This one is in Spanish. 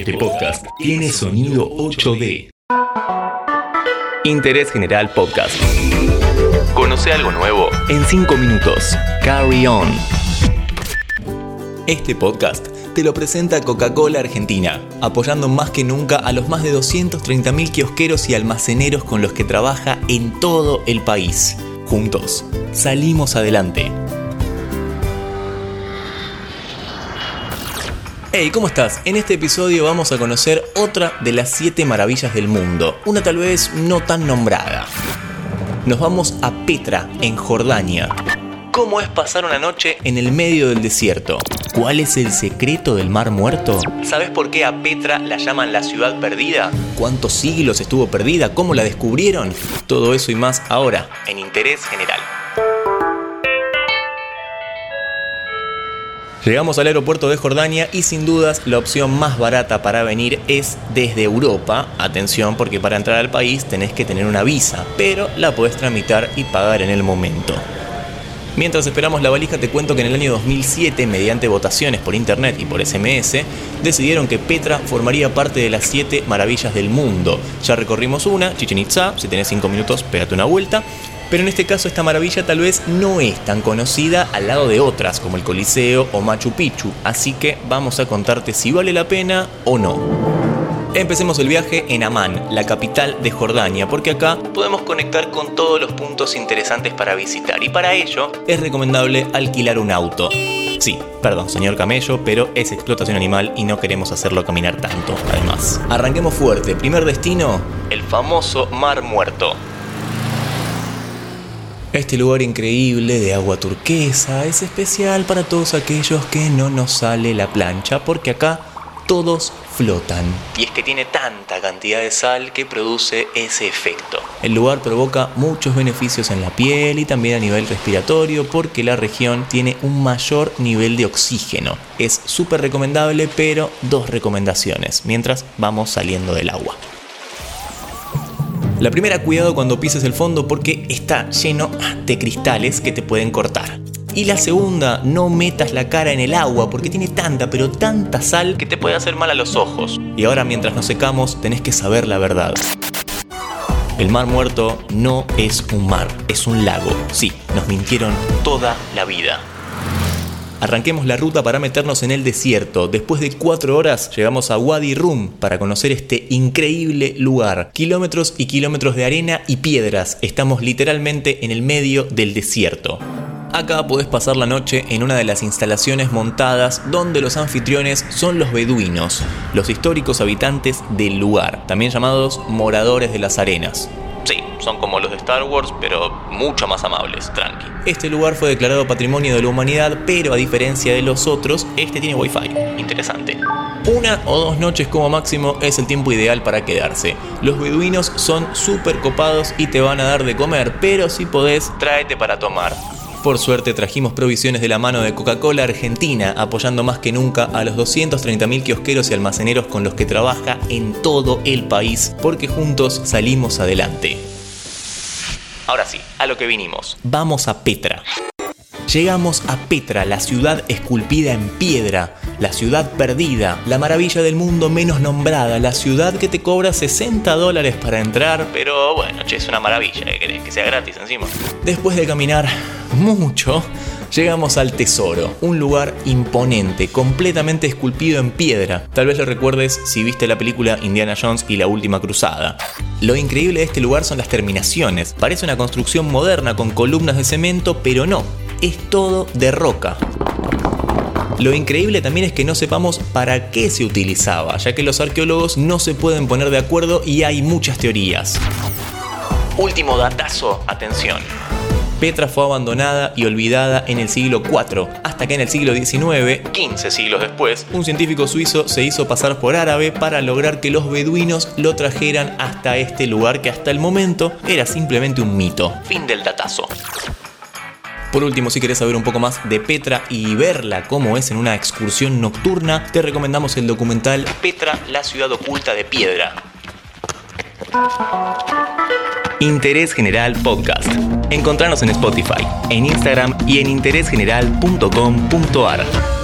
Este podcast tiene sonido 8D. Interés General Podcast. Conoce algo nuevo en 5 minutos. Carry on. Este podcast te lo presenta Coca-Cola Argentina, apoyando más que nunca a los más de 230.000 kiosqueros y almaceneros con los que trabaja en todo el país. Juntos, salimos adelante. Hey, ¿cómo estás? En este episodio vamos a conocer otra de las 7 maravillas del mundo, una tal vez no tan nombrada. Nos vamos a Petra, en Jordania. ¿Cómo es pasar una noche en el medio del desierto? ¿Cuál es el secreto del Mar Muerto? ¿Sabes por qué a Petra la llaman la ciudad perdida? ¿Cuántos siglos estuvo perdida? ¿Cómo la descubrieron? Todo eso y más ahora, en Interés General. Llegamos al aeropuerto de Jordania y sin dudas la opción más barata para venir es desde Europa. Atención porque para entrar al país tenés que tener una visa, pero la podés tramitar y pagar en el momento. Mientras esperamos la valija te cuento que en el año 2007, mediante votaciones por internet y por SMS, decidieron que Petra formaría parte de las 7 maravillas del mundo. Ya recorrimos una, Chichen Itza, si tenés 5 minutos pégate una vuelta. Pero en este caso esta maravilla tal vez no es tan conocida al lado de otras como el Coliseo o Machu Picchu, así que vamos a contarte si vale la pena o no. Empecemos el viaje en Amán, la capital de Jordania, porque acá podemos conectar con todos los puntos interesantes para visitar y para ello es recomendable alquilar un auto. Sí, perdón, señor camello, pero es explotación animal y no queremos hacerlo caminar tanto, además. Arranquemos fuerte. Primer destino, el famoso Mar Muerto. Este lugar increíble de agua turquesa es especial para todos aquellos que no nos sale la plancha porque acá todos flotan. Y es que tiene tanta cantidad de sal que produce ese efecto. El lugar provoca muchos beneficios en la piel y también a nivel respiratorio porque la región tiene un mayor nivel de oxígeno. Es súper recomendable, pero dos recomendaciones mientras vamos saliendo del agua. La primera, cuidado cuando pises el fondo porque está lleno de cristales que te pueden cortar. Y la segunda, no metas la cara en el agua porque tiene tanta, pero tanta sal que te puede hacer mal a los ojos. Y ahora mientras nos secamos tenés que saber la verdad. El mar muerto no es un mar, es un lago. Sí, nos mintieron toda la vida. Arranquemos la ruta para meternos en el desierto. Después de cuatro horas llegamos a Wadi Rum para conocer este increíble lugar. Kilómetros y kilómetros de arena y piedras. Estamos literalmente en el medio del desierto. Acá podés pasar la noche en una de las instalaciones montadas donde los anfitriones son los beduinos, los históricos habitantes del lugar, también llamados moradores de las arenas. Sí, son como los de Star Wars, pero mucho más amables, tranqui. Este lugar fue declarado Patrimonio de la Humanidad, pero a diferencia de los otros, este tiene Wi-Fi. Interesante. Una o dos noches como máximo es el tiempo ideal para quedarse. Los beduinos son súper copados y te van a dar de comer, pero si podés, tráete para tomar. Por suerte trajimos provisiones de la mano de Coca-Cola Argentina, apoyando más que nunca a los 230.000 kiosqueros y almaceneros con los que trabaja en todo el país, porque juntos salimos adelante. Ahora sí, a lo que vinimos. Vamos a Petra. Llegamos a Petra, la ciudad esculpida en piedra, la ciudad perdida, la maravilla del mundo menos nombrada, la ciudad que te cobra 60 dólares para entrar, pero bueno, che, es una maravilla, ¿qué querés? Que sea gratis encima. Después de caminar mucho, llegamos al Tesoro, un lugar imponente, completamente esculpido en piedra. Tal vez lo recuerdes si viste la película Indiana Jones y la Última Cruzada. Lo increíble de este lugar son las terminaciones. Parece una construcción moderna con columnas de cemento, pero no, es todo de roca. Lo increíble también es que no sepamos para qué se utilizaba, ya que los arqueólogos no se pueden poner de acuerdo y hay muchas teorías. Último datazo, atención. Petra fue abandonada y olvidada en el siglo IV, hasta que en el siglo XIX, 15 siglos después, un científico suizo se hizo pasar por árabe para lograr que los beduinos lo trajeran hasta este lugar que hasta el momento era simplemente un mito. Fin del datazo. Por último, si querés saber un poco más de Petra y verla como es en una excursión nocturna, te recomendamos el documental Petra, la ciudad oculta de piedra. Interés General Podcast. Encontrarnos en Spotify, en Instagram y en interésgeneral.com.ar.